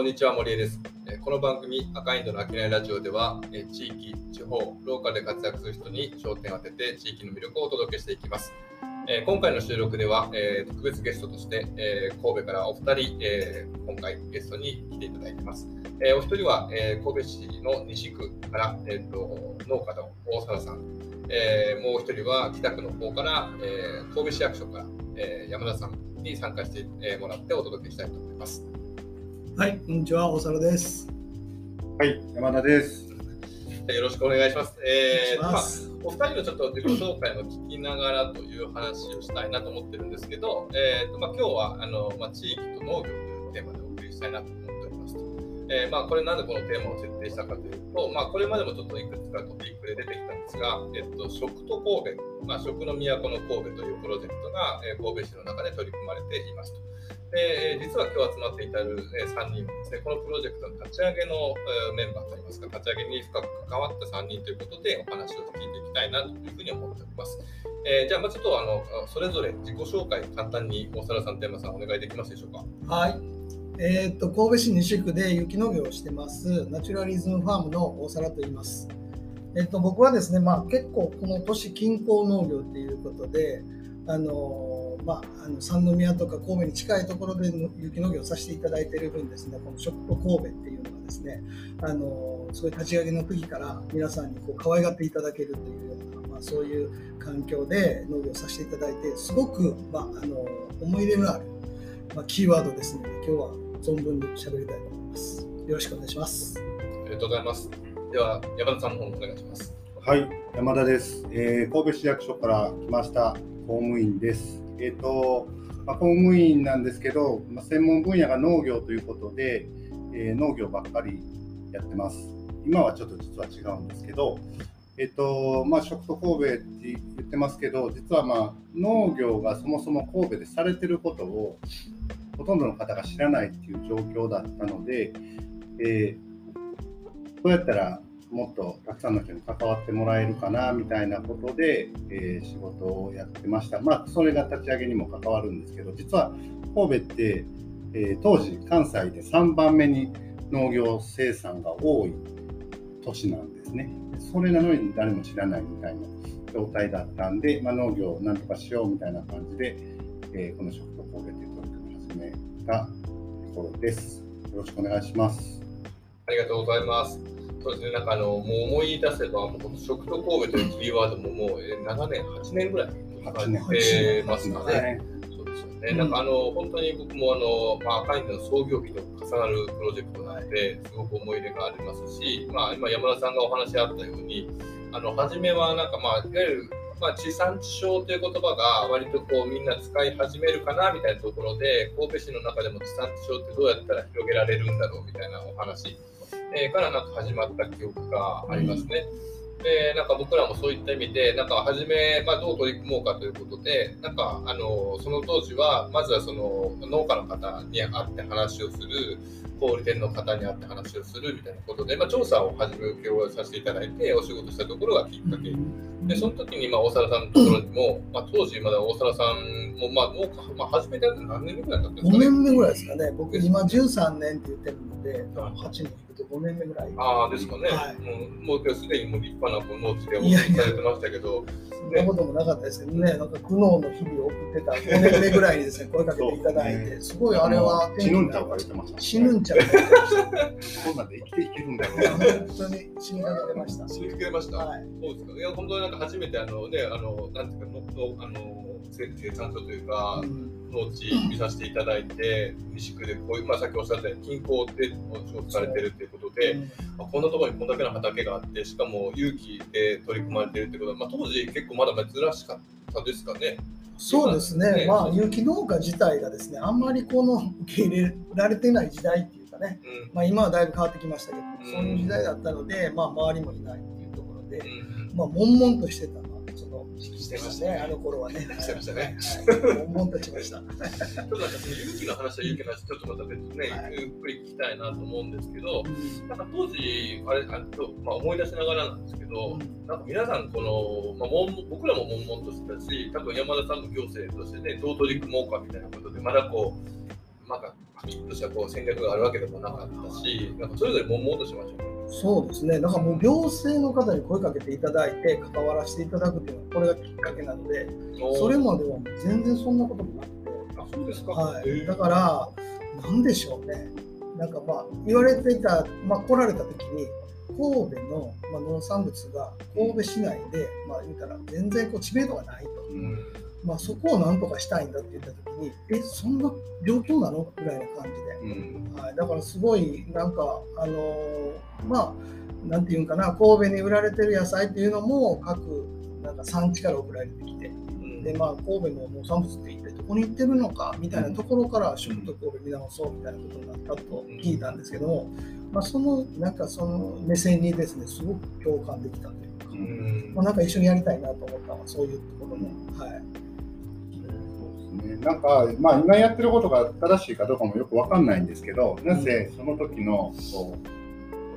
こんにちは、森江です。この番組、赤インドの商いラジオでは、地域、地方、ローカルで活躍する人に焦点を当てて、地域の魅力をお届けしていきます。今回の収録では、特別ゲストとして、神戸からお二人、今回ゲストに来ていただいています。お一人は、神戸市の西区から、農家の大沢さん、もう一人は北区の方から、神戸市役所から、山田さんに参加してもらってお届けしたいと思います。はい、こんにちは、大沢です。はい、山田です。よろしくお願いします。えーますまあ、お二人のちょっと自己紹介を聞きながらという話をしたいなと思ってるんですけど、えーとまあ、今日はあの、まあ、地域と農業というテーマでお送りしたいなと。えーまあ、これなんでこのテーマを設定したかというと、まあ、これまでもちょっといくつかトピックで出てきたんですが、えっと、食と神戸、まあ、食の都の神戸というプロジェクトが、えー神戸市の中で取り組まれていますと。で、実は今日集まっていたる、3人はですね、このプロジェクトの立ち上げの、メンバーといいますか、立ち上げに深く関わった3人ということで、お話を聞いていきたいなというふうに思っております。えーじゃあ、まあちょっとあのそれぞれ自己紹介、簡単に大沢さん、天馬さん、お願いできますでしょうか？はい。えーっと、神戸市西区で雪農業をしてます、ナチュラリズムファームの大沢と言います。えーっと、僕はですね、まあ結構この都市近郊農業っていうことで、あのまあ、あの三宮とか神戸に近いところで雪農業をさせていただいている分ですね、この食と神戸っていうのがですね、あのーすごい立ち上げの時から皆さんにこう可愛がっていただけるというような、まあ、そういう環境で農業をさせていただいて、すごく、まあ、あの思い入れのある、まあ、キーワードですので、今日は存分に喋りたいと思います。よろしくお願いします。ありがとうございます。では、山田さんの方お願いします。はい、山田です。えー神戸市役所から来ました公務員です。えっ、と、まあ、公務員なんですけど、まあ、専門分野が農業ということで、えー農業ばっかりやってます。今はちょっと実は違うんですけど、えっ、と、まあ、食と神戸って言ってますけど、実はまあ農業がそもそも神戸でされてることをほとんどの方が知らないっていう状況だったので、えーどうやったらもっとたくさんの人に関わってもらえるかなみたいなことで、えー仕事をやってました。まあ、それが立ち上げにも関わるんですけど、実は神戸って、えー当時関西で3番目に農業生産が多い都市なんですね。それなのに誰も知らないみたいな状態だったんで、まあ、農業をなんとかしようみたいな感じで、えーこの食と神戸というめたところです。よろしくお願いします。ありがとうございます。そうですね、なんかあの、もう思い出せば、もうこの食と神戸というキーワードももうえー7年、8年ぐらいかかってますかね。そうですよね。うんなんかあの、本当に僕もあの、まあ、赤いの創業日と重なるプロジェクトなので、すごく思い入れがありますし、まあ、今山田さんがお話あったように、あの、初めはなんかまあ、いわゆる、まあ、地産地消という言葉が割とこうみんな使い始めるかなみたいなところで神戸市の中でも地産地消ってどうやったら広げられるんだろうみたいなお話、えーからなんか始まった記憶がありますね。でなんか僕らもそういった意味でなんか初め、まあ、どう取り組もうかということでなんかあのその当時はまずはその農家の方に会って話をする小売店の方に会って話をするみたいなことで、まあ、調査を始めをさせていただいてお仕事したところがきっかけ。でその時にまあ大沢さんのところにも、まあ、当時まだ大沢さんも、まあ、農家、まあ、始めて何年ぐらいだったんです5かね？年目ぐらいですかね。僕、今13年って言ってるので、多分8年5年目ぐらい。ああですかね、はいもうもう今日すでにもう立派なこう農地でおされてましたけど、そんなこともなかったですけどね、なんか苦悩の日々を送ってた5年目ぐらいに ですね、声かけていただいて、すごいあれは死ぬんちゃうか言ってました。死ぬんちゃうか言ってました。こんなんで生きていけるんだろう。本当に死にかけてました。死にかけました？はい。そうですか。いや、本当になんか初めてあのね、あの、なんていうか、ののあの、生生産所というかう、ん農地見させていただいて、西区でこういう、まあさっきおっしゃったように、近郊でお仕事されてるっていうことで、まあこんなところにこんだけの畑があって、しかも有機で取り組まれてるってことは、まあ当時結構まだ珍しかったですかね。そうですね。ね、まあ、有機農家自体がですね、あんまりこの受け入れられてない時代っていうかね、うん。まあ、今はだいぶ変わってきましたけど、うん。そういう時代だったので、まあ、周りもいないっていうところで、うん。まあ、悶々としてたしてましたたね、あの頃はね。してましたね。はい。悶々としました。ちょっとなんかその勇気の話は勇気の話、ちょっとまた別にね、はい。ゆっくり聞きたいなと思うんですけど、なんか当時、あれ、あとまあ、思い出しながらなんですけど、なんか皆さん、この、まあ、悶々僕らも悶々としてたし、多分山田さんも行政としてね、どう取り組もうかみたいなことで、まだこう、なんかパキッとしたこう戦略があるわけでもなかったし、なんかそれぞれ悶々としましたね。そうですね、だからもう行政の方に声かけていただいて、関わらせていただくっていうのは、これがきっかけなので、それまでは全然そんなこともなくて、あそうですか。はい、だから、なんでしょうね、なんかまあ、言われていた、まあ、来られた時に、神戸の、まあ、農産物が神戸市内で、まあ、言うたら全然こう知名度がないと、うん。まあ、そこをなんとかしたいんだって言った時に、え、そんな状況なの？ぐらいの感じで。うん。はい、だからすごいなんかあのーまあなんていうんかな神戸に売られてる野菜っていうのも各なんか産地から送られてきて。うん。でまあ神戸の農産物って一体どこに行ってるのかみたいなところから食と神戸見直そうみたいなことになったと聞いたんですけども、まあ、そのなんかその目線にですねすごく共感できたというか、うん。まあ、なんか一緒にやりたいなと思ったのはそういうところも、はい、そうですね。なんか、まあ、今やってることが正しいかどうかもよくわかんないんですけど、なぜその時のこ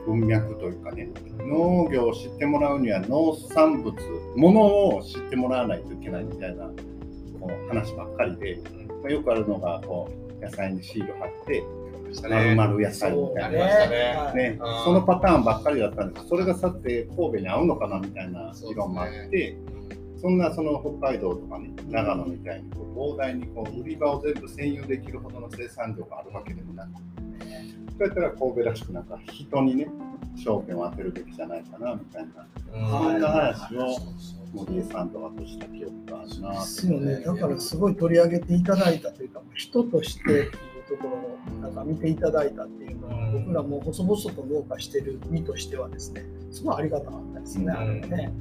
う文脈というかね、農業を知ってもらうには農産物、ものを知ってもらわないといけないみたいなこう話ばっかりで、まあ、よくあるのがこう野菜にシール貼って、丸々野菜みたいな。ねはいね。あー、そのパターンばっかりだったんです。それがさて神戸に合うのかなみたいな議論もあって、そんなその北海道とかね長野みたいにこう膨大にこう売り場を全部占有できるほどの生産量があるわけでもなくそうやったら神戸らしくなんか人にね焦点を当てるべきじゃないかなみたいな。うんそんな話をそうそう森江さんとかとした記憶があるなですよね。だからすごい取り上げていただいたというか、人としてっていうところをなんか見ていただいたっていうのは、うん。僕らも細々と農家してる身としてはですね、すごいありがたかったですね、あれはね。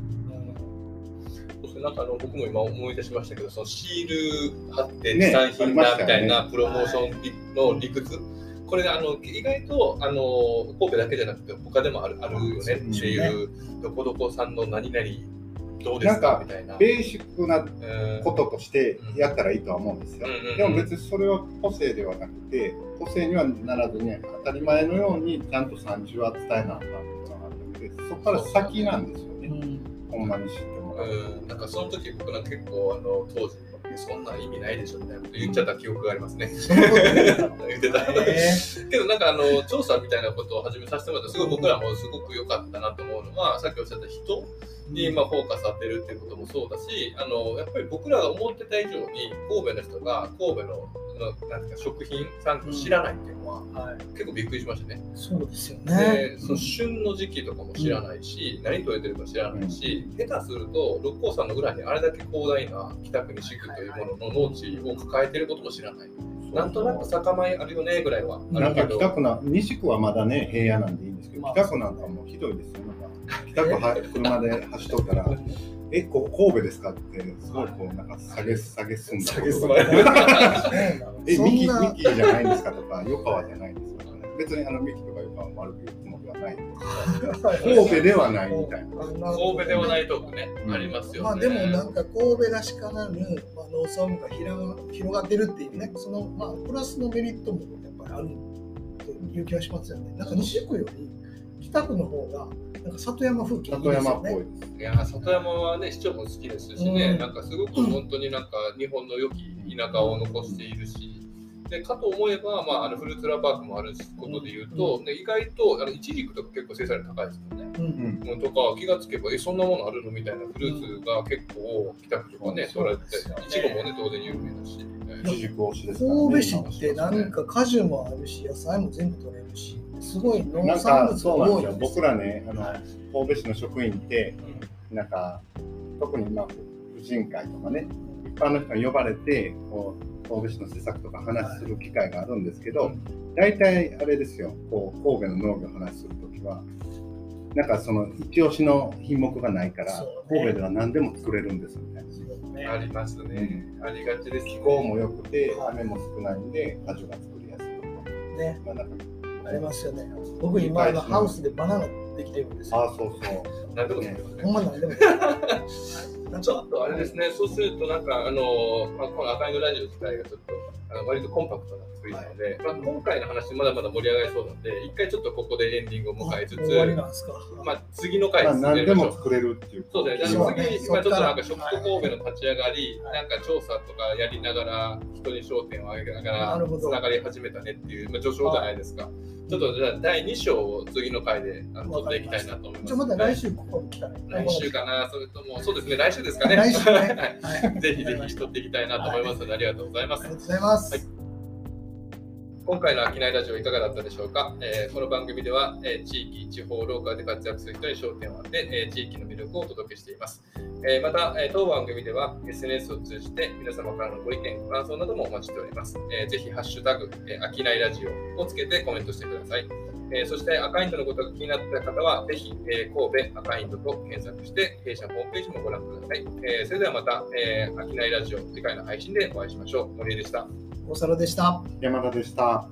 なんかあの僕も今思い出しましたけど、そのシール貼ってね持参品だみたいあなプロモーションの理屈、これがあの意外とあの神戸だけじゃなくて他でもあるあるよねっていう、どこどこさんの何々どうですなんかかみたいな。ベーシックなうんこととしてやったらいいとは思うんですようんうんうん。でも別にそれは個性ではなくて、個性にはならずに当たり前のようにちゃんと産地は伝えなあかんっていうのがあって、そこから先なんですよね。ほんまに知ってもらう。うん、なんかその時僕なんか結構あの当時そんな意味ないでしょみたいなこと言っちゃった記憶がありますね。言ってた。えけどなんかあの調査みたいなことを始めさせてもらってすごい僕らもすごく良かったなと思うのはさっきおっしゃった人にまあフォーカス当てるっていうこともそうだしあのやっぱり僕らが思ってた以上に神戸の人が神戸ののなんか食品産業を知らないっていうのははい、結構びっくりしましたね。そうですよね。でその旬の時期とかも知らないし、何取れてるか知らないし、下手すると六甲山の裏にあれだけ広大な北国地区というものの農地を抱えてることも知らない。なんとなく酒米あるよねぐらいはあなんか。北区な、西区はまだね、平野なんでいいんですけど、まあ北区なんかもうひどいですよ。なんか北区は 車で走っとったら、え、ここ神戸ですかって、すごいこう、なんか下げす、下げすんだ。下げすま え、そミキ、ミキじゃないんですかとか、横川じゃないんですかとかね。別にあのミキとか横川悪く言うつもりはないんですけど、神戸ではないみたいな。神戸ではないとこね、うんありますよね。まあでもなんか神戸らしからぬ、まあ、農産部が広が広がってるっていうね、そのまあプラスのメリットもやっぱりあるという気がしますよね。なんか西区より北区の方がなんか里山風景いい里ですよね。山っぽいです。いや里山はね市長も好きですしね、うんなんかすごく本当になんか日本の良き田舎を残しているし。でかと思えば、まあ、あのフルーツラパークもあることでいうと、ね、意外とあのイチジクとか結構生産量高いですよね。うんうん。うんとか気がつけばえそんなものあるのみたいなフルーツが結構北区とかね、取られていちごもね当然有名だし、一軸推しですからね。神戸市ってなんか果樹もあるし野菜も全部取れるしすごい農なんか産物そうなんですよ。が多いんです僕らね、あのはい。神戸市の職員って、なんか特にまあ婦人会とかね、一般の人が呼ばれて、こう神戸市の施策とか話する機会があるんですけど、大体あれですよ、こう神戸の農業の話するときは、なんかその一押しの品目がないから、ね。神戸では何でも作れるんですみたいな。ね。ありますね、ありがちです気候も良くて、雨も少ないんで、果樹が作りやすいとか。ね。まあなんかありますよね。僕今あのハウスでバナナできてるんですよ。ああ、そうそう。何でもできますねほんまなんでも。な んちょっとあれですね、そうするとなんかあの、まあ、この赤いのラジオ自体がちょっとあの割とコンパクトな作りなので、まあ、今回の話まだまだ盛り上がりそうなんで、一回ちょっとここでエンディングを迎えつつ、終わりなんですか？まあ、次の回まあ、何でやりましょうも作れるっていう。そうですね、次、まあ、ちょっとなんか、食と神戸の立ち上がり、はいなんか調査とかやりながら、人に焦点を上げながらつながり始めたねっていう、まあ、序章じゃないですか。ちょっとじゃあ、第2章を次の回であの取っていきたいなと思います。じゃあまた来週ここに来たら、来週かな、それとも、そうですね、来週ですかね。来週ね。はいはい。ぜひぜひ取っていきたいなと思いますので、ありがとうございますあり。がとうございます。はい今回の商いラジオいかがだったでしょうか、えーこの番組では、えー地域、地方、ローカルで活躍する人に焦点を当て、えー地域の魅力をお届けしています。えまた、え当番組では SNS を通じて皆様からのご意見、ご感想などもお待ちしております。えーぜひ、ハッシュタグ、えー、商いラジオをつけてコメントしてください。えそして赤インドのことが気になった方は、ぜひ、え神戸赤インドと検索して、弊社ホームページもご覧ください。えそれではまた、えー、商いラジオ、次回の配信でお会いしましょう。森江でした。小皿でした。山田でした。